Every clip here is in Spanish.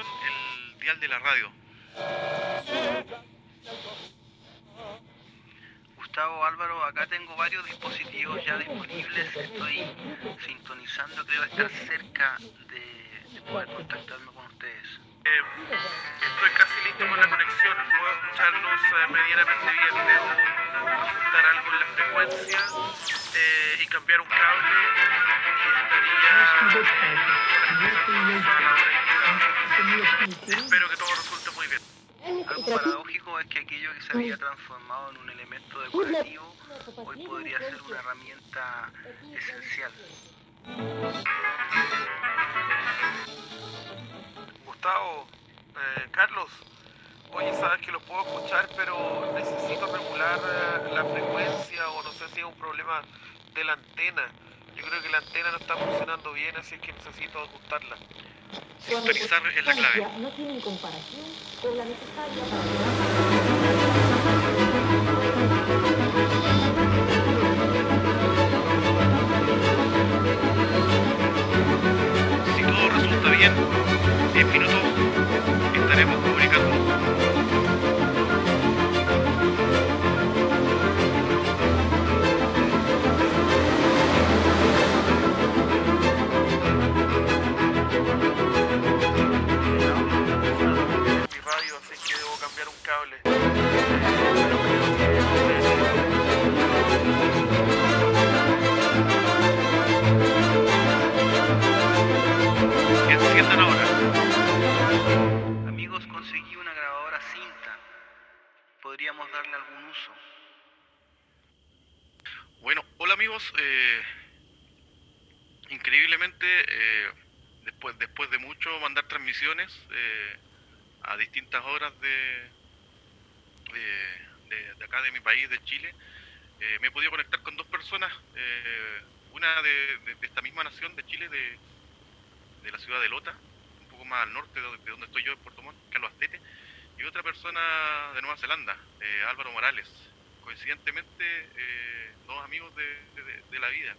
el dial de la radio. Gustavo Álvaro, acá tengo varios dispositivos ya disponibles. Estoy sintonizando, creo estar cerca de, poder contactarme con ustedes. Eh, estoy casi listo con la conexión. Puedo escucharlos eh, medianamente bien. Debo ajustar algo en la frecuencia eh, y cambiar un cable. Y estaría. Espero que todo resulte muy bien. Algo paradójico es que aquello que se había transformado en un elemento decorativo hoy podría ser una herramienta esencial. Gustavo, eh, Carlos, oye, sabes que lo puedo escuchar, pero necesito regular eh, la frecuencia o no sé si es un problema de la antena. Yo creo que la antena no está funcionando bien, así que necesito ajustarla. Sintonizar es la clave. No tienen comparación con la necesaria país, de Chile, me he podido conectar con dos personas, una de, esta misma nación de Chile, de, de la ciudad de Lota, un poco más al norte de donde, estoy yo, en Puerto Montt, Carlos Astete, y otra persona de Nueva Zelanda, Álvaro Morales. Coincidentemente, dos amigos de, la vida.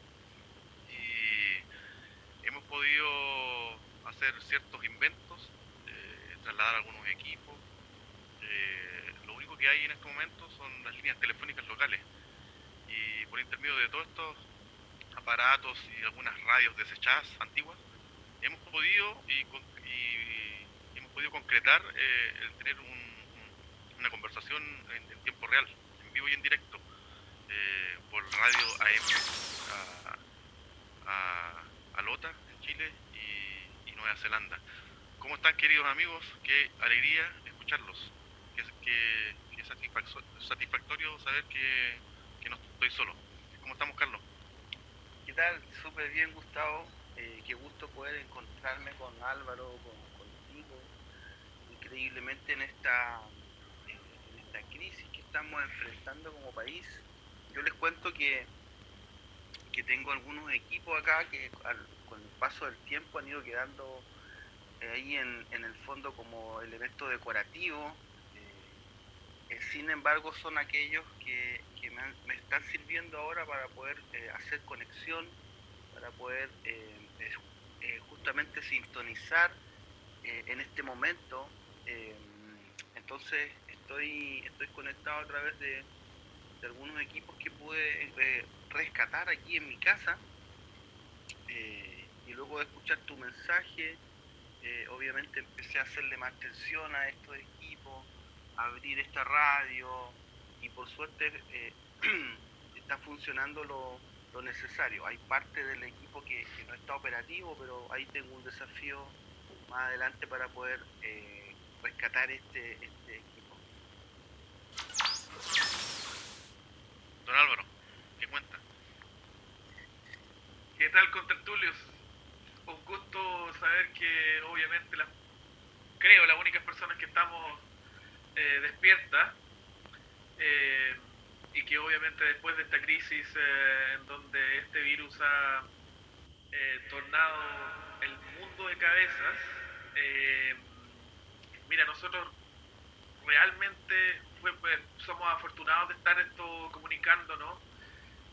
Y hemos podido hacer ciertos inventos, eh, trasladar algunos equipos. Eh, que hay en este momento son las líneas telefónicas locales. Y por intermedio de todos estos aparatos y algunas radios desechadas antiguas, hemos podido y, hemos podido concretar eh, el tener una conversación en tiempo real, en vivo y en directo eh, por radio AM a, a, Lota, en Chile y, Nueva Zelanda. ¿Cómo están queridos amigos? Qué alegría escucharlos. Qué, satisfactorio saber que, no estoy solo. ¿Cómo estamos, Carlos? ¿Qué tal? Súper bien, Gustavo. Eh, qué gusto poder encontrarme con Álvaro, contigo, increíblemente en esta, en esta crisis que estamos enfrentando como país yo les cuento que, que tengo algunos equipos acá que con el paso del tiempo han ido quedando eh, ahí en, el fondo como elemento decorativo. Eh, eh, sin embargo, son aquellos que, me, están sirviendo ahora para poder hacer conexión, para poder justamente sintonizar en este momento. entonces, estoy, estoy conectado a través de, algunos equipos que pude eh, rescatar aquí en mi casa. Eh, y luego de escuchar tu mensaje, eh, obviamente empecé a hacerle más atención a estos equipos, abrir esta radio y por suerte está funcionando lo, necesario. Hay parte del equipo que, no está operativo, pero ahí tengo un desafío más adelante para poder rescatar este, este equipo. Don Álvaro, ¿qué cuenta? ¿Qué tal con Tertulios? Un gusto saber que obviamente las, creo las únicas personas que estamos eh, despiertas eh, y que obviamente después de esta crisis eh, en donde este virus ha tornado el mundo de cabezas, mira, nosotros realmente pues, somos afortunados de estar esto comunicándonos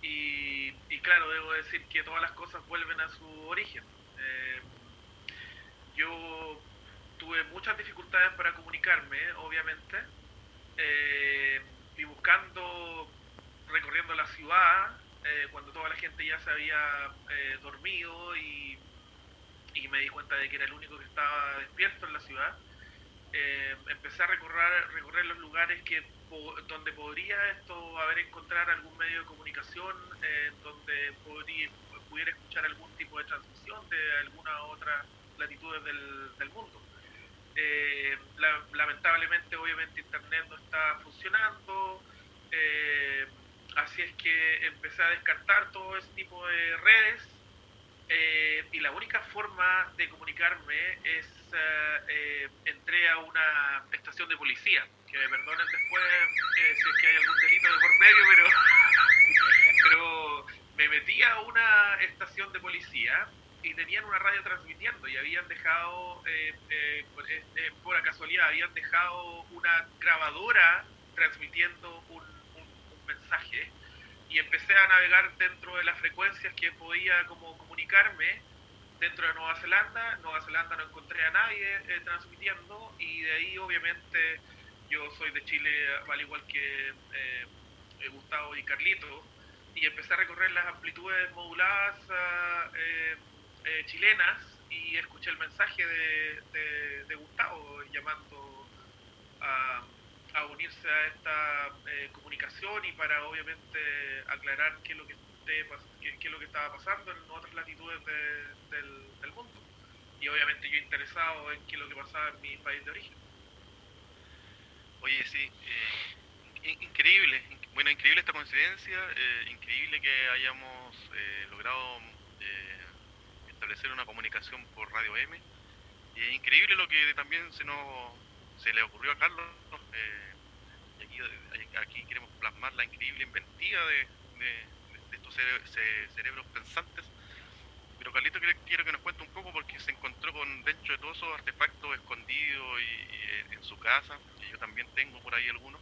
y, y, claro, debo decir que todas las cosas vuelven a su origen. Eh, yo tuve muchas dificultades para comunicarme, obviamente, y buscando, recorriendo la ciudad, cuando toda la gente ya se había dormido y, y me di cuenta de que era el único que estaba despierto en la ciudad, empecé a recorrer, recorrer los lugares que donde podría esto haber encontrar algún medio de comunicación, eh, donde podría, pudiera escuchar algún tipo de transmisión de alguna otra latitudes del, del mundo. Eh, lamentablemente, obviamente, Internet no está funcionando, eh, así es que empecé a descartar todo ese tipo de redes. Y la única forma de comunicarme es entré a una estación de policía que me perdonen después eh, si es que hay algún delito de por medio, pero, pero me metí a una estación de policía y tenían una radio transmitiendo y habían dejado, eh, eh, por casualidad, habían dejado una grabadora transmitiendo un, un, mensaje y empecé a navegar dentro de las frecuencias que podía como comunicarme dentro de Nueva Zelanda. Nueva Zelanda no encontré a nadie transmitiendo y de ahí obviamente yo soy de Chile, al igual que eh, Gustavo y Carlito, y empecé a recorrer las amplitudes moduladas eh, eh, chilenas y escuché el mensaje de, Gustavo llamando a, unirse a esta comunicación y para obviamente aclarar qué es lo que, qué, lo que estaba pasando en otras latitudes del, del mundo. Y obviamente yo interesado en qué es lo que pasaba en mi país de origen. Oye, sí, eh, increíble, bueno, increíble esta coincidencia, eh, increíble que hayamos eh, logrado establecer una comunicación por Radio M, y es increíble lo que también se nos se le ocurrió a Carlos, y aquí, aquí, queremos plasmar la increíble inventiva de, estos cerebros pensantes. Pero Carlito quiero que nos cuente un poco porque se encontró con dentro de todos esos artefactos escondidos y, en su casa, que yo también tengo por ahí algunos.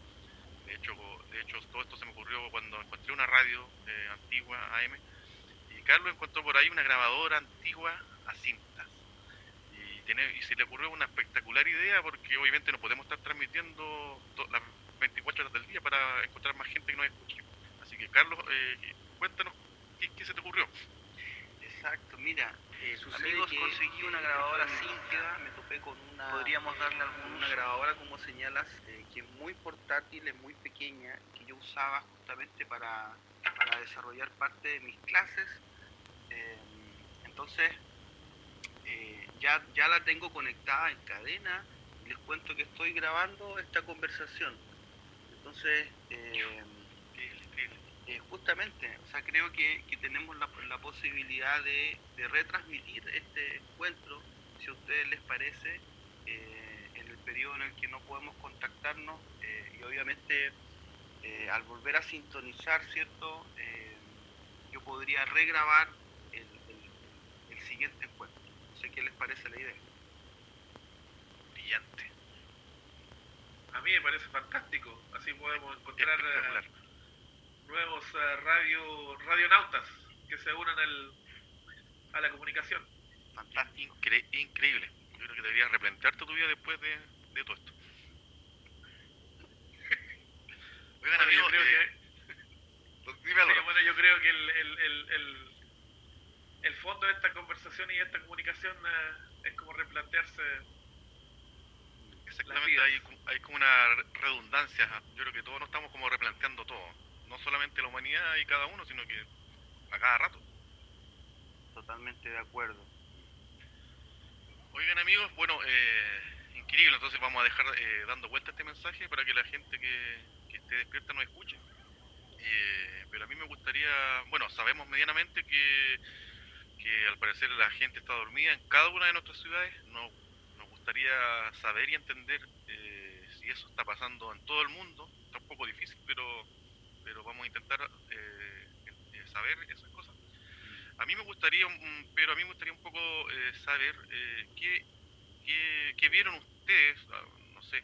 De hecho, de hecho todo esto se me ocurrió cuando encontré una radio eh, antigua AM Carlos encontró por ahí una grabadora antigua a cintas. Y, tiene, y se le ocurrió una espectacular idea porque obviamente no podemos estar transmitiendo las 24 horas del día para encontrar más gente que nos escuche. Así que Carlos, eh, cuéntanos qué se te ocurrió. Exacto, mira, eh, amigos, conseguí una grabadora Cintia, me topé con una, podríamos darle una grabadora como señalas, eh, que es muy portátil, es muy pequeña, que yo usaba justamente para, para desarrollar parte de mis clases. Eh, entonces, eh, ya, ya la tengo conectada en cadena y les cuento que estoy grabando esta conversación. Entonces, eh, justamente, o sea, creo que, tenemos la, posibilidad de, retransmitir este encuentro, si a ustedes les parece, eh, en el periodo en el que no podemos contactarnos y obviamente al volver a sintonizar, ¿cierto? yo podría regrabar el, siguiente encuentro. No sé qué les parece la idea. Brillante. A mí me parece fantástico, así podemos encontrar nuevos uh, radio, radionautas que se unan al, a la comunicación. Fantástico, increíble. Yo creo que deberías replantearte tu vida después de, de todo esto. Oigan, amigos, yo creo que, bueno, yo creo que el, el, el, el, fondo de esta conversación y de esta comunicación uh, es como replantearse. Exactamente, hay, hay como una redundancia. Yo creo que todos nos estamos como replanteando todo no solamente la humanidad y cada uno, sino que a cada rato. Totalmente de acuerdo. Oigan amigos, bueno, eh, increíble, entonces vamos a dejar eh, dando vuelta este mensaje para que la gente que, esté despierta nos escuche. Eh, pero a mí me gustaría, bueno, sabemos medianamente que, que al parecer la gente está dormida en cada una de nuestras ciudades. Nos, nos gustaría saber y entender si eso está pasando en todo el mundo. Está un poco difícil, pero pero vamos a intentar eh, eh, saber esas cosas. A mí me gustaría, pero a mí me gustaría un poco eh, saber qué, qué, vieron ustedes, ah, no sé,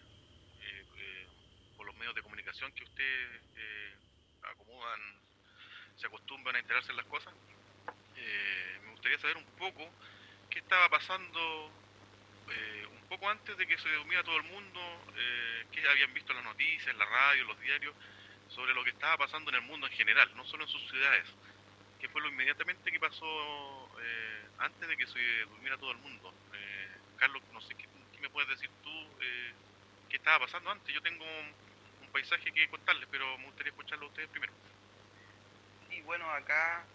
por los medios de comunicación que ustedes acomodan, se acostumbran a enterarse en las cosas. Me gustaría saber un poco qué estaba pasando un poco antes de que se durmiera todo el mundo, eh, que habían visto las noticias, en la radio, los diarios, sobre lo que estaba pasando en el mundo en general, no solo en sus ciudades, que fue lo inmediatamente que pasó eh, antes de que se durmiera todo el mundo. Eh, Carlos, no sé qué, me puedes decir tú, eh, qué estaba pasando antes. Yo tengo un, paisaje que contarles, pero me gustaría escucharlo a ustedes primero. Y bueno, acá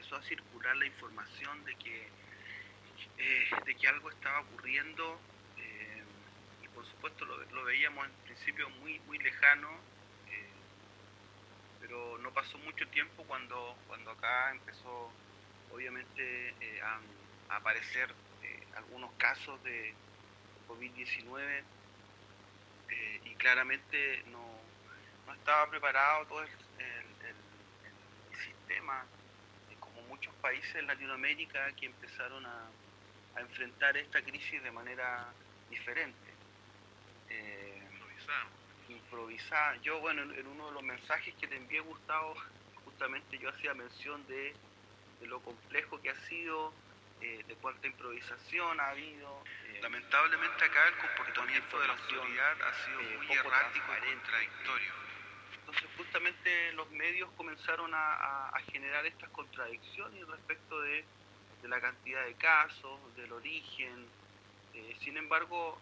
empezó a circular la información de que de que algo estaba ocurriendo por supuesto lo, veíamos en principio muy, muy lejano, eh, pero no pasó mucho tiempo cuando, cuando acá empezó obviamente eh, a, aparecer eh, algunos casos de COVID-19 y claramente no, no, estaba preparado todo el, sistema, muchos países en Latinoamérica que empezaron a, a enfrentar esta crisis de manera diferente eh, improvisada. Yo, bueno, en, uno de los mensajes que te envié, Gustavo, justamente yo hacía mención de, lo complejo que ha sido, eh, de cuánta improvisación ha habido. Eh, Lamentablemente acá el comportamiento de la autoridad ha sido eh, muy errático y contradictorio. Entonces justamente los medios comenzaron a, generar estas contradicciones respecto de, la cantidad de casos, del origen. sin embargo,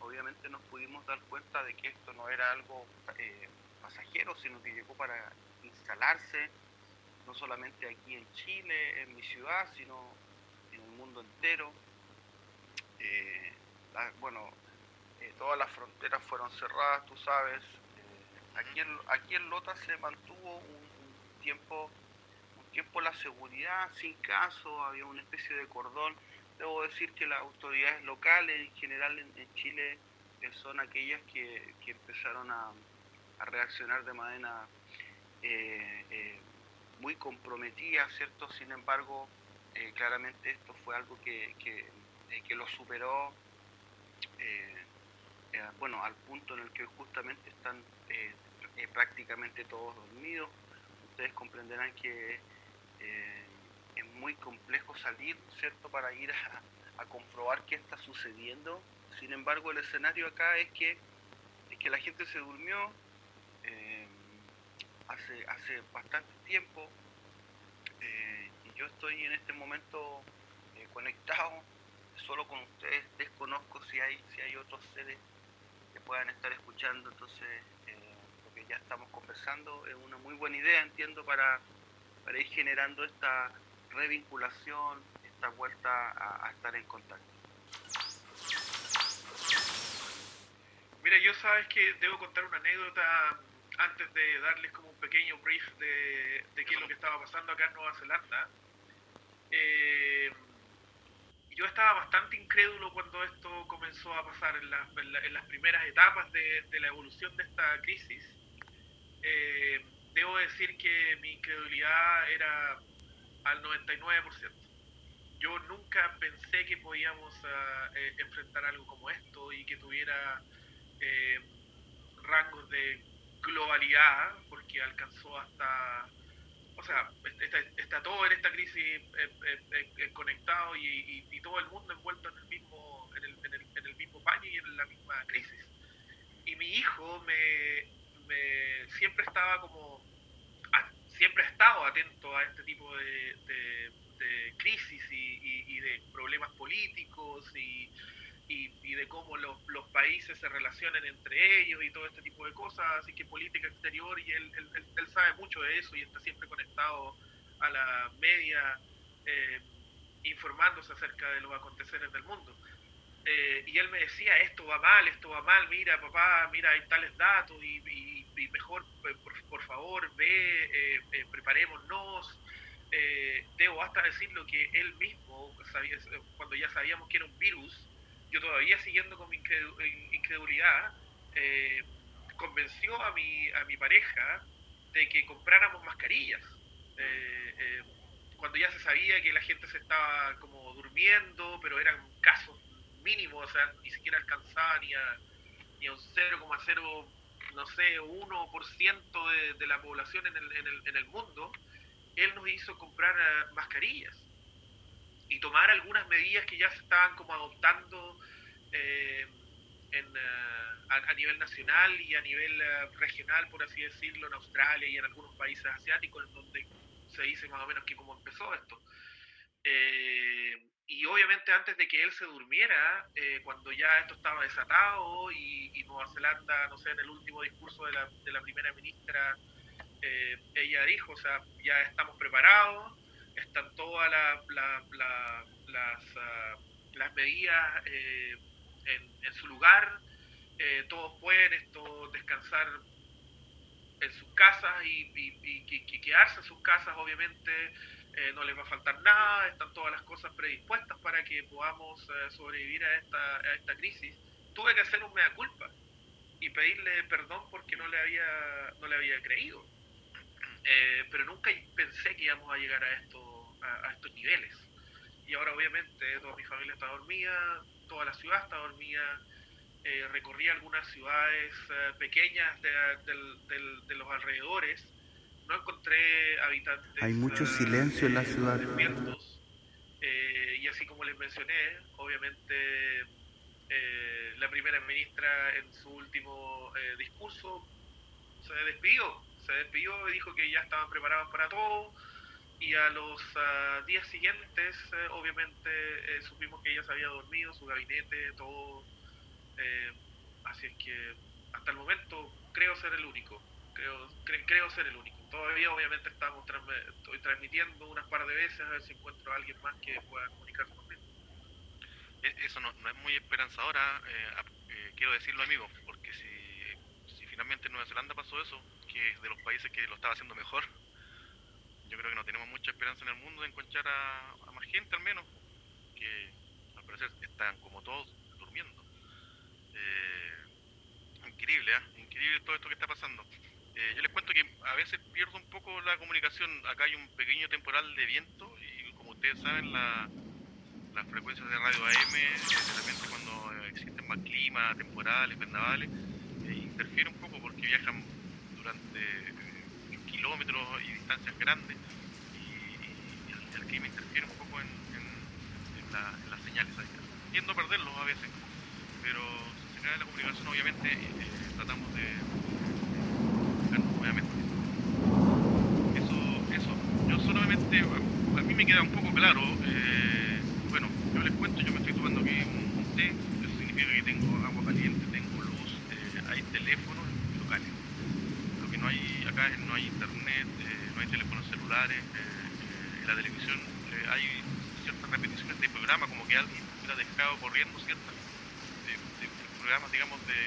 obviamente nos pudimos dar cuenta de que esto no era algo eh, pasajero, sino que llegó para instalarse, no solamente aquí en Chile, en mi ciudad, sino en el mundo entero. Eh, bueno, eh, todas las fronteras fueron cerradas, tú sabes. Aquí, en, aquí en Lota se mantuvo un, tiempo un tiempo la seguridad sin caso, había una especie de cordón debo decir que las autoridades locales en general en, Chile eh, son aquellas que, empezaron a, reaccionar de manera eh, eh, muy comprometida, ¿cierto? Sin embargo, claramente esto fue algo que, que lo superó, bueno, al punto en el que justamente están prácticamente todos dormidos. Ustedes comprenderán que es muy complejo salir, ¿cierto?, para ir a, comprobar qué está sucediendo. Sin embargo, el escenario acá es que, es que la gente se durmió eh, hace, hace bastante tiempo eh, y yo estoy en este momento eh, conectado solo con ustedes. Desconozco si hay, si hay otros seres que puedan estar escuchando, entonces ya estamos conversando es una muy buena idea, entiendo, para, para ir generando esta revinculación, esta vuelta a, estar en contacto. Mira, yo sabes que debo contar una anécdota antes de darles como un pequeño brief de, qué es lo que estaba pasando acá en Nueva Zelanda. Eh, yo estaba bastante incrédulo cuando esto comenzó a pasar en, las primeras etapas de, la evolución de esta crisis. Eh, debo decir que mi incredulidad era al 99%. Yo nunca pensé que podíamos ah, eh, enfrentar algo como esto y que tuviera eh, rangos de globalidad, porque alcanzó hasta, o sea, está, todo en esta crisis eh, conectado y, todo el mundo envuelto en el mismo, en el, en el, mismo paño y en la misma crisis. Y mi hijo me, me siempre estaba como siempre he estado atento a este tipo de, crisis y, de problemas políticos y, de cómo los, países se relacionan entre ellos y todo este tipo de cosas, así que política exterior y él, él, sabe mucho de eso y está siempre conectado a la media eh, informándose acerca de los aconteceres del mundo. Eh, y él me decía, esto va mal, esto va mal, mira papá, mira, hay tales datos y, mejor, eh, por, favor, ve, eh, preparémonos. debo hasta decir lo que él mismo, cuando ya sabíamos que era un virus, yo todavía siguiendo con mi incredulidad, convenció a mi, a mi pareja de que compráramos mascarillas. cuando ya se sabía que la gente se estaba como durmiendo, pero eran casos mínimo, o sea, ni siquiera alcanzaba ni a, ni a un 0,0, no sé, 1% de, de la población en el, en, el, en el mundo, él nos hizo comprar eh, mascarillas. y tomar algunas medidas que ya se estaban como adoptando eh, en, a, nivel nacional y a nivel regional, por así decirlo, en Australia y en algunos países asiáticos, en donde se dice más o menos que cómo empezó esto. Y obviamente antes de que él se durmiera, cuando ya esto estaba desatado y, y, Nueva Zelanda, no sé, en el último discurso de la, de la primera ministra, ella dijo, o sea, ya estamos preparados, están todas las, uh, las, medidas eh, en, su lugar, eh, todos pueden esto descansar en sus casas y, quedarse en sus casas, obviamente eh, no les va a faltar nada, están todas las cosas predispuestas para que podamos sobrevivir a esta, a esta crisis. Tuve que hacer un mea culpa y pedirle perdón porque no le había, no le había creído. pero nunca pensé que íbamos a llegar a esto a, estos niveles. Y ahora obviamente toda mi familia está dormida, toda la ciudad está dormida, eh, recorrí algunas ciudades eh, pequeñas de, de, los alrededores, no encontré habitantes. Hay mucho eh, silencio en la ciudad. y así como les mencioné, obviamente la primera ministra en su último discurso se despidió, se despidió y dijo que ya estaban preparados para todo y a los ah, días siguientes, eh, obviamente, eh, supimos que ella se había dormido, su gabinete, todo. Eh, así es que hasta el momento creo ser el único. Creo, creo ser el único. Todavía, obviamente, estamos estoy transmitiendo unas par de veces a ver si encuentro a alguien más que pueda comunicarse conmigo. E, eso no, no es muy esperanzadora, quiero decirlo, amigo, porque si, si finalmente en Nueva Zelanda pasó eso, que es de los países que lo estaba haciendo mejor, yo creo que no tenemos mucha esperanza en el mundo de encontrar a, más gente al menos, que al parecer están como todos durmiendo. Eh, increíble, ¿eh? increíble todo esto que está pasando. Eh, yo les cuento que a veces pierdo un poco la comunicación, acá hay un pequeño temporal de viento y como ustedes saben la, las frecuencias de radio AM, especialmente cuando existen más clima, temporales, vendavales, interfiere un poco porque viajan durante kilómetros y distancias grandes y, el, clima interfiere un poco en, las señales. Tiendo a perderlos a veces, pero si se cae la comunicación obviamente eh, tratamos de, buscar nuevamente. Eso, eso, yo solamente, a mí me queda un poco claro, eh, bueno, yo les cuento, yo me estoy tomando aquí un, té, eso significa que tengo agua caliente, tengo luz, eh, hay teléfonos locales. Lo que no hay acá no hay internet, no hay teléfonos celulares, en la televisión hay ciertas repeticiones de programas, como que alguien hubiera dejado corriendo ciertas de, programas, digamos, de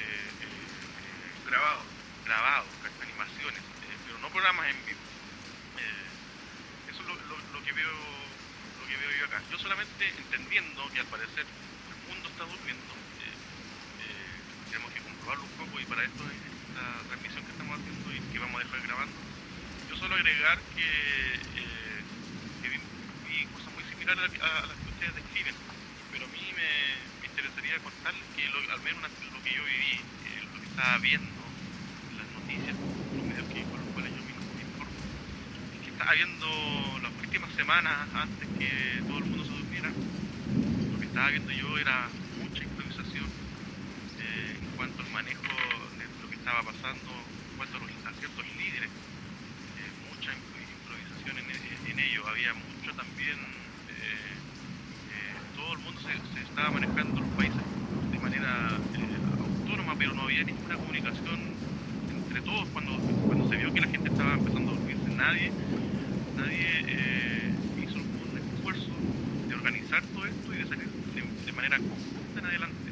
grabados, grabados, animaciones, pero no programas en vivo. Es lo, que veo lo que veo yo acá. Yo solamente entendiendo que al parecer el mundo está durmiendo, tenemos que comprobarlo un poco y para esto esta transmisión que estamos haciendo y que vamos a dejar grabando, yo solo agregar que, eh, vi cosas muy similares a, las que ustedes describen, pero a mí me, interesaría contarles que al menos lo que yo viví, eh, lo que estaba viendo en las noticias, los medios que, con los cuales yo me informo, es que estaba viendo las últimas semanas antes que todo el mundo se durmiera, lo que estaba viendo yo era mucha improvisación eh, en cuanto al manejo de lo que estaba pasando, en cuanto a, los, ciertos líderes, eh, mucha improvisación en, ello, había mucho también, eh, todo el mundo se, estaba manejando los países de manera autónoma, pero no había ninguna comunicación entre todos. Cuando, cuando se vio que la gente estaba empezando a dormirse, nadie, nadie hizo un esfuerzo de organizar todo esto y de salir de manera conjunta en adelante.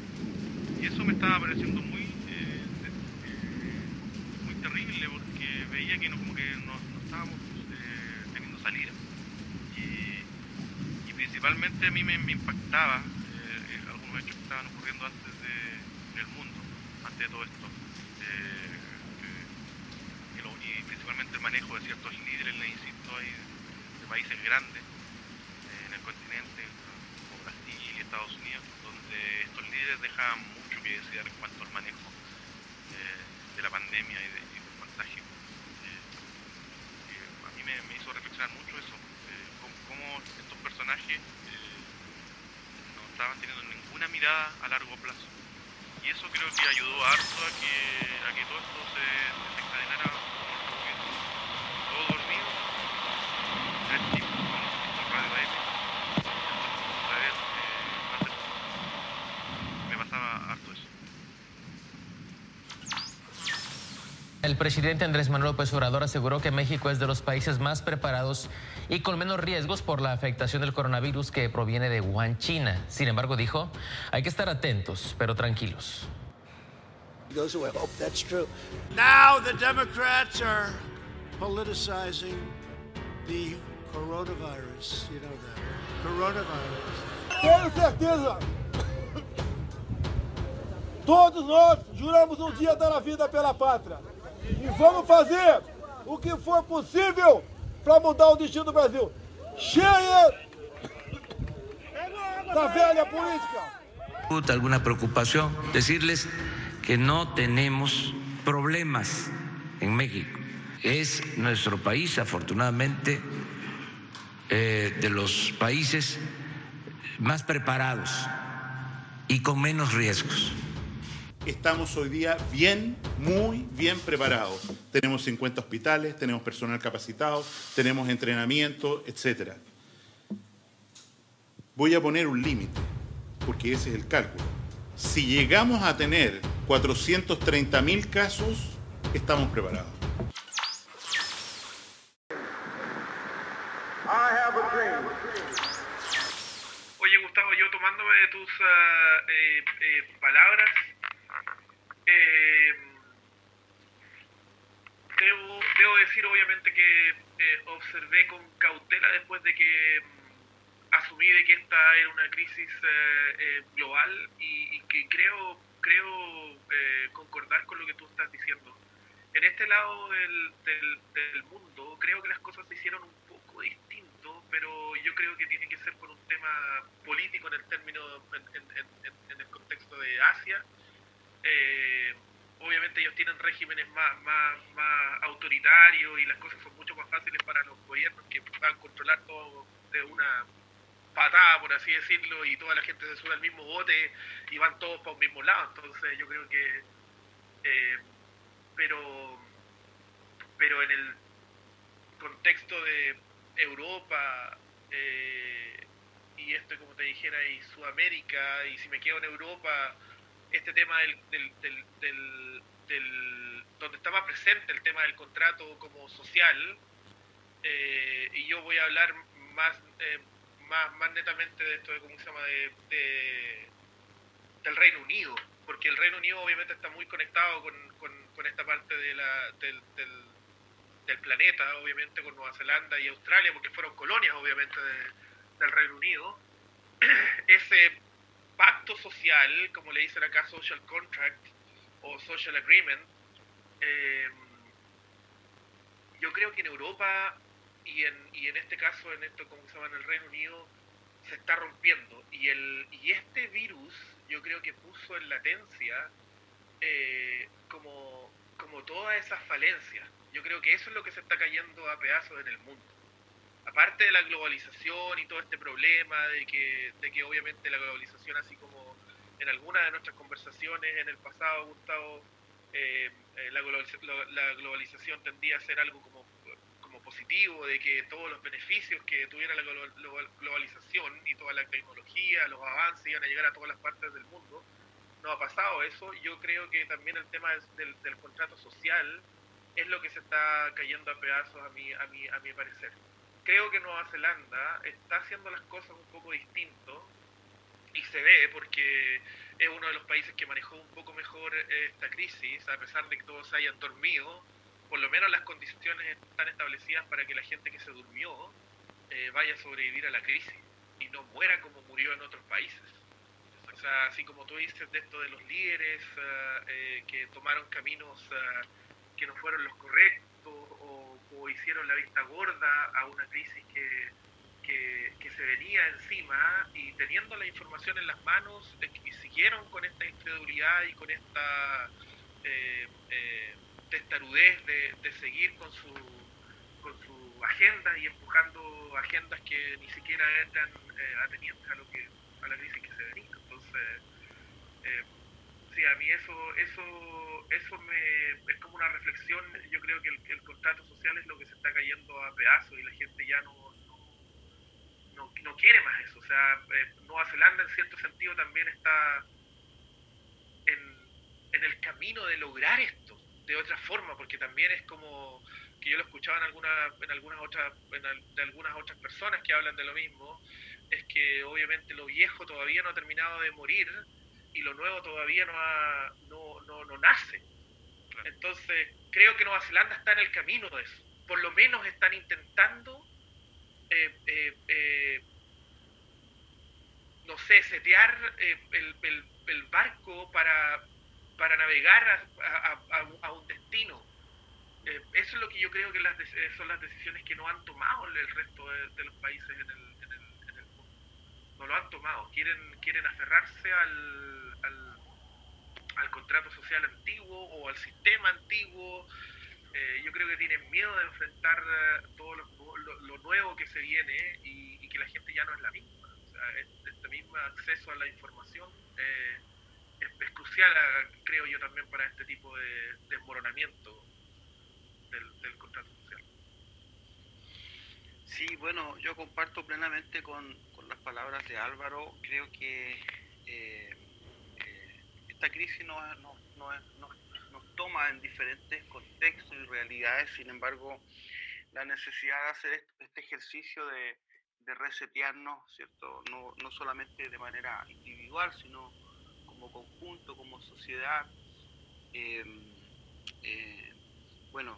Y eso me estaba pareciendo muy, eh, eh, muy terrible porque veía que no, como que no, estábamos eh, teniendo salida. Y, principalmente a mí me, impactaba algunos hechos que estaban ocurriendo antes de, en el mundo, antes de todo esto. y principalmente el manejo de ciertos líderes, le de países grandes en el continente, como Brasil y Estados Unidos, donde estos líderes dejan que desear en cuanto al manejo eh, de la pandemia y, de, del. Eh, eh, a mí me, hizo reflexionar mucho eso, cómo, estos personajes estaban teniendo ninguna mirada a largo plazo. Y eso creo que ayudó harto a que todo esto se desencadenara como está ocurriendo. Todo dormido, tres tipos con, con radio AM, otra vez, eh, más de- me pasaba harto eso. El presidente Andrés Manuel López Obrador aseguró que México es de los países más preparados y con menos riesgos por la afectación del coronavirus que proviene de Wuhan, China. Sin embargo, dijo, hay que estar atentos, pero tranquilos. goes away. I hope that's true. Now the Democrats are politicizing the coronavirus. You know that. Coronavirus. Tenho certeza. Todos nós juramos um dia dar a vida pela pátria. E vamos fazer o que for possível para mudar o destino do Brasil. Cheia da velha política. alguna preocupación, decirles que no tenemos problemas en México. Es nuestro país, afortunadamente, eh, de los países más preparados y con menos riesgos. Estamos hoy día bien, muy bien preparados. Tenemos 50 hospitales, tenemos personal capacitado, tenemos entrenamiento, etc. Voy a poner un límite, porque ese es el cálculo. Si llegamos a tener 430 mil casos, estamos preparados. Oye, Gustavo, yo tomándome de tus eh, eh, palabras, eh, debo, decir obviamente que eh, observé con cautela después de que mm, asumí de que esta era una crisis eh, global y, que creo, creo concordar con lo que tú estás diciendo. En este lado del, del, mundo creo que las cosas se hicieron un poco distinto, pero yo creo que tiene que ser por un tema político en el término, en el contexto de Asia. Eh, obviamente ellos tienen regímenes más, más, más autoritarios y las cosas son mucho más fáciles para los gobiernos que van a controlar todo de una patada, por así decirlo, y toda la gente se sube al mismo bote y van todos para un mismo lado. Entonces yo creo que... eh, pero, pero en el contexto de Europa eh, y esto, como te dijera, y Sudamérica, y si me quedo en Europa, este tema del, del, del, del- del- donde más presente el tema del contrato como social, eh, y yo voy a hablar más, eh, más, más netamente de esto de cómo se llama de, de- del Reino Unido, porque el Reino Unido obviamente está muy conectado con, con, con esta parte de la, del, del, del planeta, obviamente con Nueva Zelanda y Australia, porque fueron colonias obviamente de- del Reino Unido. Ese pacto social, como le dicen acá social contract o social agreement, eh, yo creo que en Europa y en, y en este caso, en esto como se llama en el Reino Unido, se está rompiendo. Y, el, y este virus yo creo que puso en latencia eh, como, como todas esas falencias. Yo creo que eso es lo que se está cayendo a pedazos en el mundo. Aparte de la globalización y todo este problema de que, de que obviamente la globalización, así como en algunas de nuestras conversaciones en el pasado, Gustavo, eh, eh, la, globaliz- lo- la globalización tendía a ser algo como, como positivo, de que todos los beneficios que tuviera la glo- glo- globalización y toda la tecnología, los avances iban a llegar a todas las partes del mundo. No ha pasado eso. Yo creo que también el tema del- del contrato social es lo que se está cayendo a pedazos a mi, a mi, a mi parecer. Creo que Nueva Zelanda está haciendo las cosas un poco distinto y se ve porque es uno de los países que manejó un poco mejor eh, esta crisis, a pesar de que todos se hayan dormido, por lo menos las condiciones están establecidas para que la gente que se durmió eh, vaya a sobrevivir a la crisis y no muera como murió en otros países. O sea, así como tú dices de esto de los líderes eh, que tomaron caminos que no fueron los correctos o, hicieron la vista gorda a una crisis que, que, se venía encima y teniendo la información en las manos y siguieron con esta incredulidad y con esta eh, eh, testarudez de, de seguir con su, con su agenda y empujando agendas que ni siquiera eran eh, atenientes a lo que a la crisis que se venía. Entonces, eh, a mí eso, eso, eso me, es como una reflexión. Yo creo que el, contrato social es lo que se está cayendo a pedazos y la gente ya no, no, no, quiere más eso. O sea, eh, Nueva Zelanda en cierto sentido también está en, en el camino de lograr esto de otra forma, porque también es como que yo lo escuchaba en algunas en algunas otras de algunas otras personas que hablan de lo mismo es que obviamente lo viejo todavía no ha terminado de morir y lo nuevo todavía no ha, no, no, no nace entonces creo que Nueva Zelanda está en el camino de eso por lo menos están intentando eh, eh, eh, no sé setear el, el, el, barco para para navegar a, a un destino eh, eso es lo que yo creo que las, eh, son las decisiones que no han tomado el resto de, los países en el, mundo. No lo han tomado. Quieren, quieren aferrarse al, al, contrato social antiguo o al sistema antiguo. Eh, yo creo que tienen miedo de enfrentar todo lo, nuevo que se viene y, que la gente ya no es la misma. O sea, este, mismo acceso a la información es, crucial, creo yo, también para este tipo de desmoronamiento del, contrato social. Sí, bueno, yo comparto plenamente con, las palabras de Álvaro. Creo que eh, eh, esta crisis nos, nos toma en diferentes contextos y realidades, sin embargo, la necesidad de hacer este ejercicio de, resetearnos, ¿cierto? No, no solamente de manera individual, sino como conjunto, como sociedad. Eh, bueno,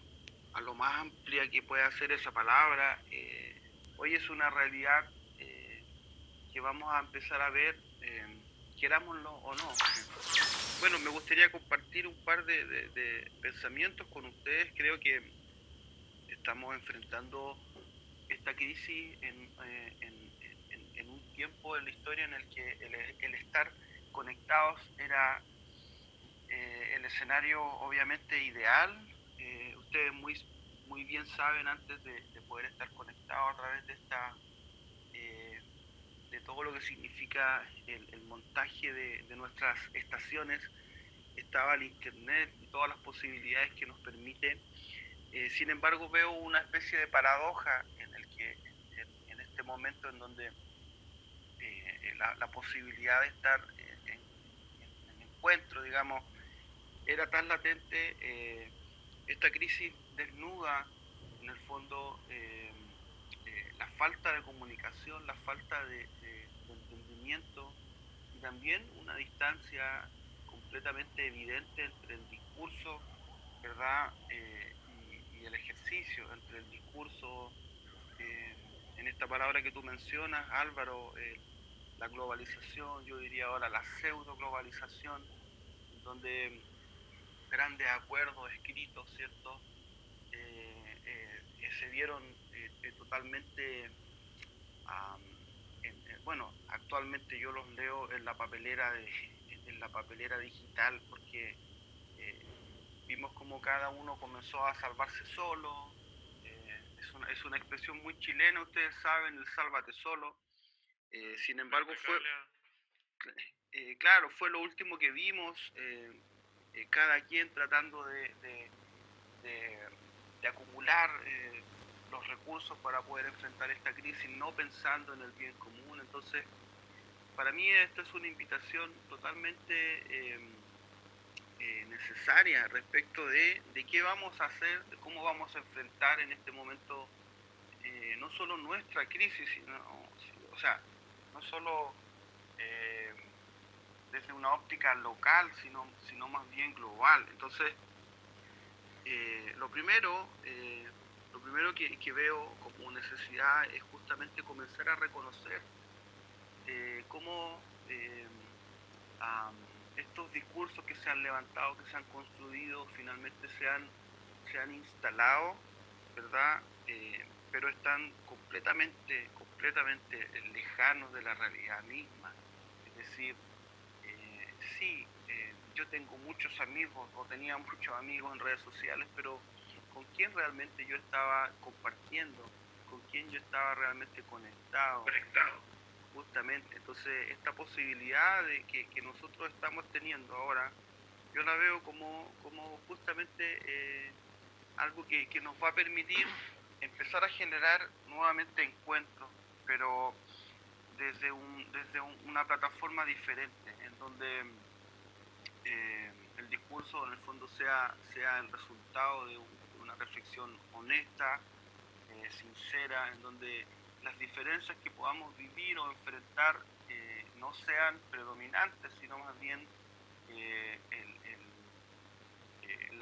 a lo más amplia que pueda ser esa palabra, eh, hoy es una realidad eh, que vamos a empezar a ver, eh, querámoslo o no. Bueno, me gustaría compartir un par de, pensamientos con ustedes. Creo que estamos enfrentando esta crisis en, un tiempo de la historia en el que el, estar conectados era el escenario obviamente ideal, ustedes muy, muy bien saben antes de, poder estar conectados a través de esta eh, de todo lo que significa el, montaje de, nuestras estaciones. Estaba el internet y todas las posibilidades que nos permite. Eh, sin embargo veo una especie de paradoja en el que en, este momento en donde eh, la, posibilidad de estar en, en, encuentro digamos era tan latente esta crisis desnuda, en el fondo, eh, eh, la falta de comunicación, la falta de, entendimiento y también una distancia completamente evidente entre el discurso ¿verdad? Eh, y, el ejercicio, entre el discurso, en esta palabra que tú mencionas, Álvaro, la globalización, yo diría ahora la pseudo globalización, donde grandes acuerdos escritos, ¿cierto? Eh, eh, vieron eh, totalmente, bueno, actualmente yo los leo en la papelera, de, en la papelera digital porque vimos como cada uno comenzó a salvarse solo, es una, es, una, expresión muy chilena, ustedes saben, el sálvate solo, sin embargo fue... claro, fue lo último que vimos, eh, cada quien tratando de, de, acumular eh, recursos para poder enfrentar esta crisis, no pensando en el bien común. Entonces, para mí esta es una invitación totalmente em, eh, necesaria respecto de, de, qué vamos a hacer, de cómo vamos a enfrentar en este momento no solo nuestra crisis, sino, o sea, no solo desde una óptica local, sino, sino más bien global. Entonces, eh, lo primero, eh, lo primero que, veo como necesidad es justamente comenzar a reconocer eh, cómo estos discursos que se han levantado, que se han construido, finalmente se han, se han instalado, ¿verdad? pero están completamente, completamente lejanos de la realidad misma. Es decir, sí, eh, yo tengo muchos amigos o tenía muchos amigos en redes sociales, pero con quién realmente yo estaba compartiendo, con quién yo estaba realmente conectado. Conectado. justamente. Entonces, esta posibilidad de que, que nosotros estamos teniendo ahora, yo la veo como, como justamente eh, algo que, que nos va a permitir empezar a generar nuevamente encuentros, pero desde, un, desde un- una plataforma diferente, en donde eh, el discurso en el fondo sea, sea el resultado de, un- reflexión honesta, eh, sincera, en donde las diferencias que podamos vivir o enfrentar eh, no sean predominantes, sino más bien eh, el-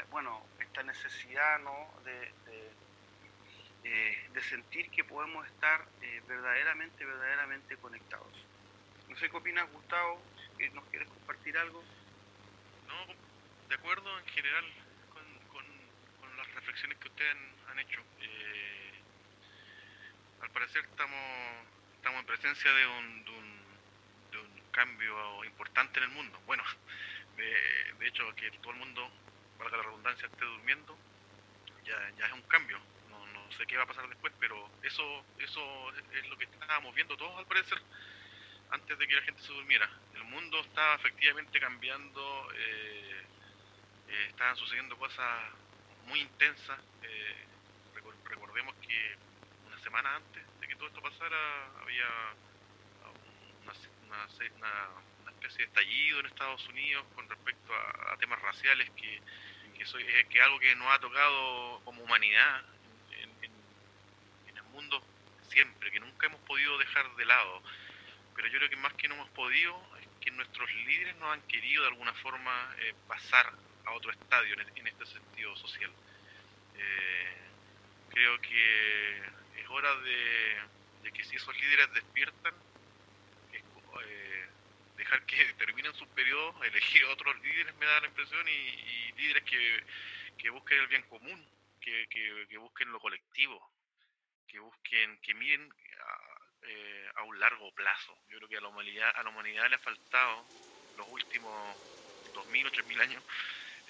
bueno, esta necesidad ¿no? de, de, de sentir que podemos estar verdaderamente, verdaderamente conectados. No sé qué opinas, Gustavo, si nos quieres compartir algo. No, de acuerdo en general con, con, con las reflexiones que ustedes han, hecho. Eh, al parecer estamos, estamos en presencia de un, de, un, cambio importante en el mundo. Bueno, de, de hecho que todo el mundo, valga la redundancia, esté durmiendo, ya, es un cambio. No, no sé qué va a pasar después, pero eso, eso es lo que estábamos viendo todos al parecer antes de que la gente se durmiera. El mundo estaba efectivamente cambiando, eh, eh, estaban sucediendo cosas muy intensas. eh, recor- recordemos que una semana antes de que todo esto pasara había una, una- una- especie de estallido en Estados Unidos con respecto a, temas raciales que, que, que algo que nos ha tocado como humanidad en, en- en el mundo siempre, que nunca hemos podido dejar de lado pero yo creo que más que no hemos podido es que nuestros líderes no han querido de alguna forma eh, pasar a otro estadio en, en este sentido social. Eh, creo que es hora de, que si esos líderes despiertan, es eh, dejar que terminen sus periodos, elegir otros líderes me da la impresión y, líderes que, que busquen el bien común, que, que- que busquen lo colectivo, que busquen, que miren a, eh, a un largo plazo. Yo creo que a la humanidad, a la humanidad le ha faltado los últimos 2.000 o 3.000 años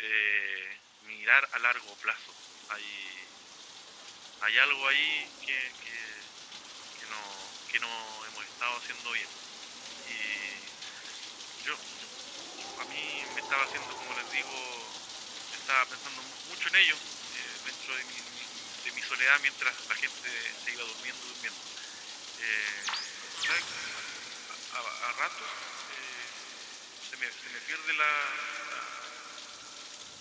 eh, mirar a largo plazo. Hay, hay algo ahí que, que, no, que no hemos estado haciendo bien. Y yo, a mí me estaba haciendo, como les digo, estaba pensando mucho en ello eh, dentro de mi, de mi soledad mientras la gente se iba durmiendo, durmiendo. Eh. A, ratos se, me, se me pierde la,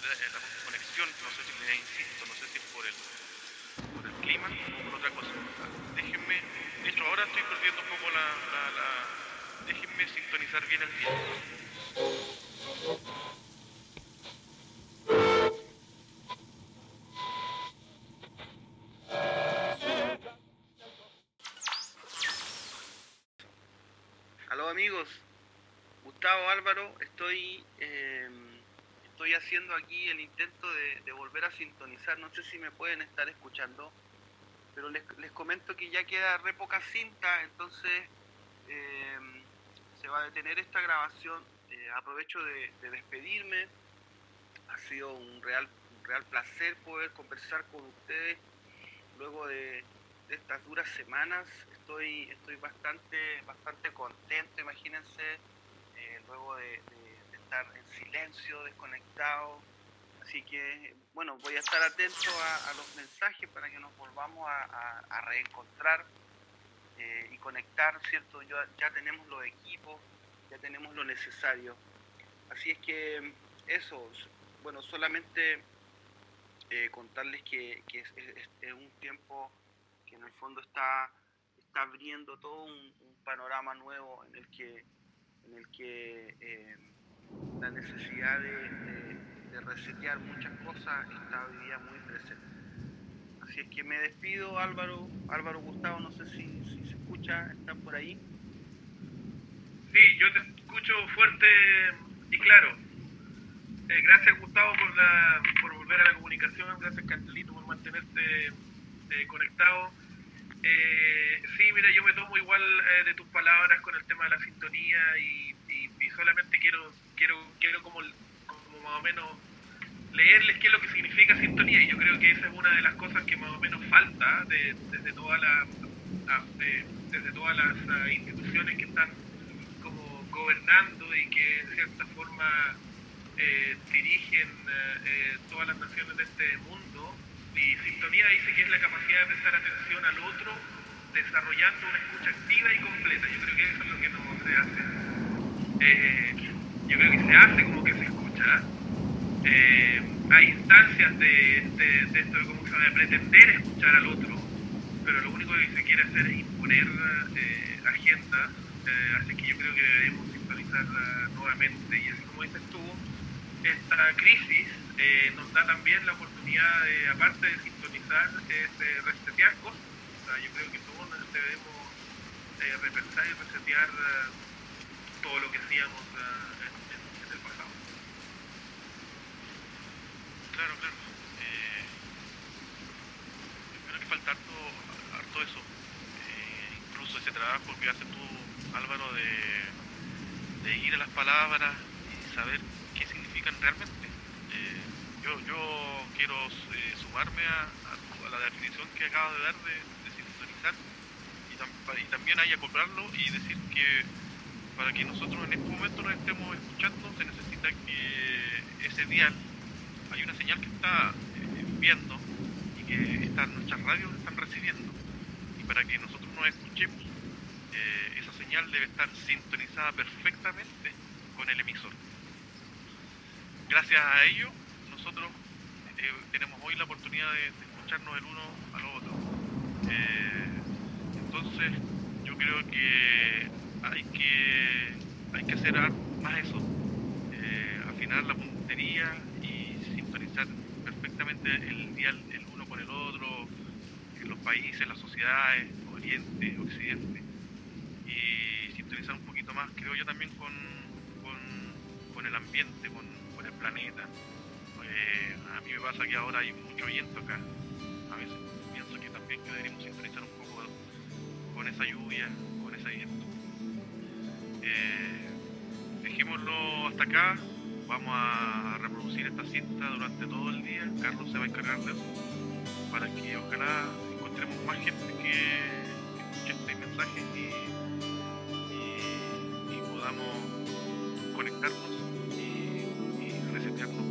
la conexión, no sé si le insisto, no sé si es por el, por el clima o por otra cosa. Déjenme, de hecho ahora estoy perdiendo un poco la, la, la- déjenme sintonizar bien el tiempo. Aló amigos, Gustavo Álvaro, estoy, eh, estoy haciendo aquí el intento de, volver a sintonizar, no sé si me pueden estar escuchando, pero les, comento que ya queda re poca cinta, entonces eh, se va a detener esta grabación. Eh, aprovecho de, de despedirme, ha sido un real, un real placer poder conversar con ustedes luego de, estas duras semanas estoy estoy bastante bastante contento imagínense eh, luego de estar en silencio desconectado. Así que bueno voy a estar atento a, a los mensajes para que nos volvamos a, a- a reencontrar eh, y conectar cierto ya, ya tenemos los equipos ya tenemos lo necesario. Así es que eso bueno solamente eh, contarles que, que es, es- es un tiempo que en el fondo está, está abriendo todo un, un panorama nuevo en el que, en el que eh, la necesidad de, de- resetear muchas cosas está hoy día muy presente. Así es que me despido, Álvaro, Álvaro Gustavo, no sé si, se escucha, están por ahí. Sí, yo te escucho fuerte y claro. Eh, gracias Gustavo por, la, por volver a la comunicación, gracias Cantelito por mantenerte eh, conectado. Eh, sí, mira, yo me tomo igual eh, de tus palabras con el tema de la sintonía y- y solamente quiero quiero quiero como, como más o menos leerles qué es lo que significa sintonía y yo creo que esa es una de las cosas que más o menos falta de- desde toda la a- de- desde todas las ah, instituciones que están como gobernando y que en cierta forma eh, dirigen eh, todas las naciones de este mundo. Y sintonía dice que es la capacidad de prestar atención al otro desarrollando una escucha activa y completa. Yo creo que eso es lo que no se hace. Eh, yo creo que se hace como que se escucha. Eh, hay instancias de, de, de esto se de pretender escuchar al otro, pero lo único que se quiere hacer es imponer eh, agendas, eh, así que yo creo que debemos sintonizar uh, nuevamente. Y así como dices tú, esta crisis eh, nos da también la oportunidad de, aparte de sintonizar, es de resetear cosas. O sea, yo creo que todos debemos eh, repensar y resetear todo lo que hacíamos uh, en, en, en, el pasado. Claro, claro. Eh, creo que falta harto, harto eso. Eh, incluso ese trabajo que haces tú, Álvaro, de, ir a las palabras y saber qué significan realmente. Eh, yo, yo quiero eh, sumarme a, la definición que acabas de dar de, de sintonizar y, tam, y, también ahí acoplarlo y decir que para que nosotros en este momento nos estemos escuchando se necesita que ese dial hay una señal que está eh, viendo y que está, nuestras radios están recibiendo. Y para que nosotros nos escuchemos eh, esa señal debe estar sintonizada perfectamente con el emisor. Gracias a ello nosotros eh, tenemos hoy la oportunidad de, de, escucharnos el uno al otro. Entonces yo creo que hay que hay que hacer más eso. Afinar la puntería perfectamente el dial el uno con el otro, los países, las sociedades, Oriente, Occidente, y sintonizar un poquito más, creo yo, también con, con, el ambiente, con, con el planeta. Eh, a mí me pasa que ahora hay mucho viento acá. A veces pienso que también que deberíamos sintonizar un poco con esa lluvia, con ese viento. Eh, dejémoslo hasta acá vamos a reproducir esta cinta durante todo el día. Carlos se va a encargar de eso para que ojalá encontremos más gente que, que escuche este mensaje y, podamos conectarnos y, y, resetearnos.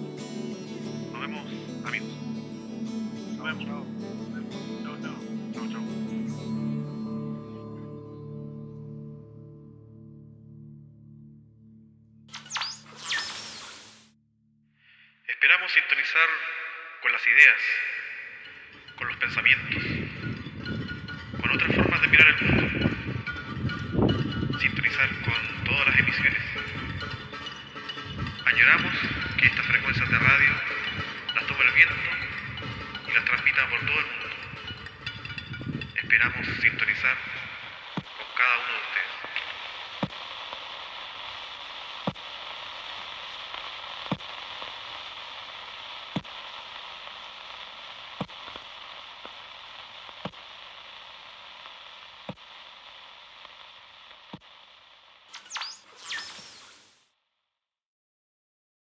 Nos vemos, amigos. Nos vemos. podemos sintonizar con las ideas, con los pensamientos, con otras formas de mirar el mundo, sintonizar con todas las emisiones. Añoramos que estas frecuencias de radio las tome el viento y las transmita por todo el mundo. Esperamos sintonizar con cada uno de